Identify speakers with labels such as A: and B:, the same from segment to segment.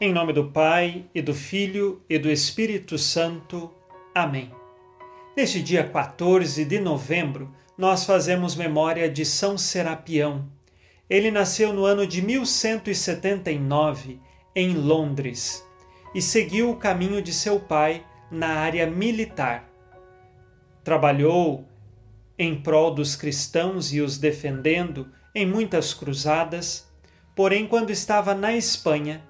A: Em nome do Pai, e do Filho, e do Espírito Santo. Amém. Neste dia 14 de novembro, nós fazemos memória de São Serapião. Ele nasceu no ano de 1179, em Londres, e seguiu o caminho de seu pai na área militar. Trabalhou em prol dos cristãos e os defendendo em muitas cruzadas, porém, quando estava na Espanha,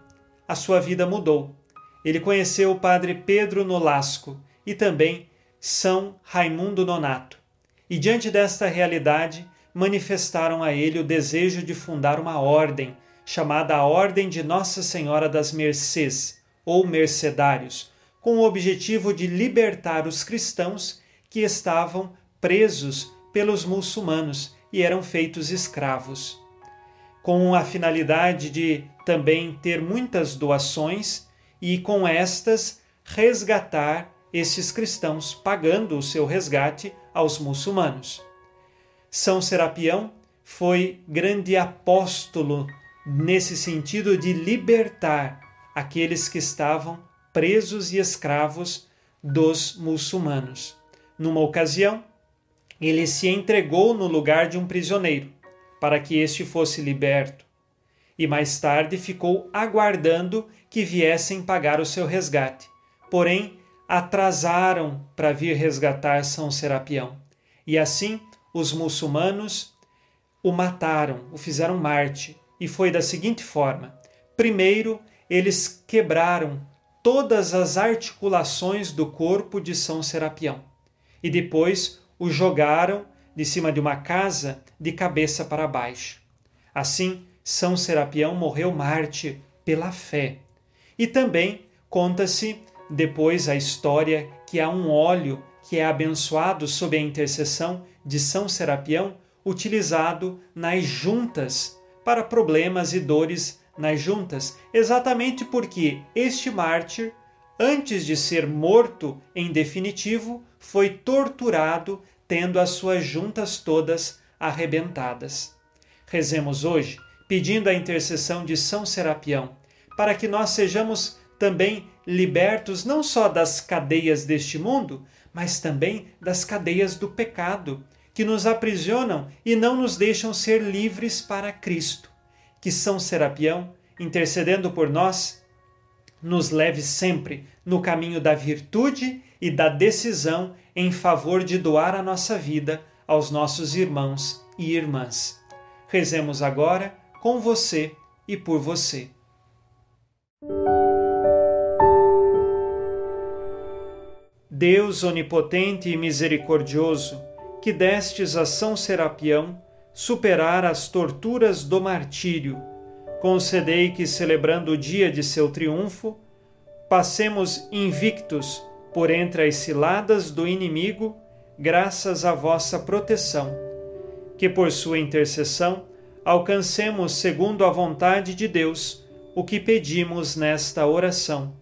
A: a sua vida mudou. Ele conheceu o padre Pedro Nolasco e também São Raimundo Nonato. E diante desta realidade, manifestaram a ele o desejo de fundar uma ordem, chamada a Ordem de Nossa Senhora das Mercês, ou Mercedários, com o objetivo de libertar os cristãos que estavam presos pelos muçulmanos e eram feitos escravos com a finalidade de também ter muitas doações e com estas resgatar esses cristãos, pagando o seu resgate aos muçulmanos. São Serapião foi grande apóstolo nesse sentido de libertar aqueles que estavam presos e escravos dos muçulmanos. Numa ocasião, ele se entregou no lugar de um prisioneiro para que este fosse liberto, e mais tarde ficou aguardando que viessem pagar o seu resgate. Porém, atrasaram para vir resgatar São Serapião. E assim, os muçulmanos o mataram, o fizeram Marte, e foi da seguinte forma: primeiro, eles quebraram todas as articulações do corpo de São Serapião, e depois o jogaram de cima de uma casa de cabeça para baixo. Assim, São Serapião morreu mártir pela fé. E também conta-se depois a história que há um óleo que é abençoado sob a intercessão de São Serapião, utilizado nas juntas para problemas e dores nas juntas, exatamente porque este mártir, antes de ser morto em definitivo, foi torturado tendo as suas juntas todas arrebentadas. Rezemos hoje, pedindo a intercessão de São Serapião, para que nós sejamos também libertos não só das cadeias deste mundo, mas também das cadeias do pecado, que nos aprisionam e não nos deixam ser livres para Cristo. Que São Serapião, intercedendo por nós, nos leve sempre no caminho da virtude e da decisão em favor de doar a nossa vida aos nossos irmãos e irmãs. Rezemos agora com você e por você. Deus onipotente e misericordioso, que destes a São Serapião superar as torturas do martírio, concedei que, celebrando o dia de seu triunfo, passemos invictos por entre as ciladas do inimigo, graças à vossa proteção. Que por sua intercessão alcancemos, segundo a vontade de Deus, o que pedimos nesta oração.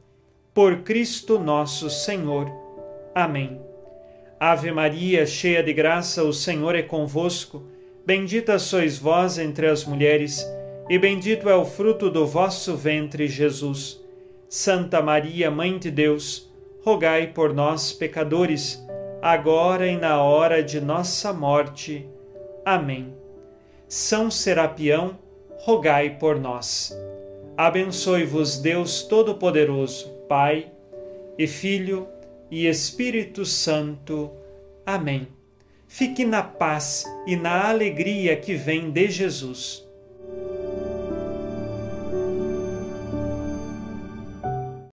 A: Por Cristo nosso Senhor. Amém. Ave Maria, cheia de graça, o Senhor é convosco. Bendita sois vós entre as mulheres, e bendito é o fruto do vosso ventre, Jesus. Santa Maria, Mãe de Deus, rogai por nós, pecadores, agora e na hora de nossa morte. Amém. São Serapião, rogai por nós. Abençoe-vos Deus Todo-Poderoso, Pai e Filho e Espírito Santo. Amém. Fique na paz e na alegria que vem de Jesus.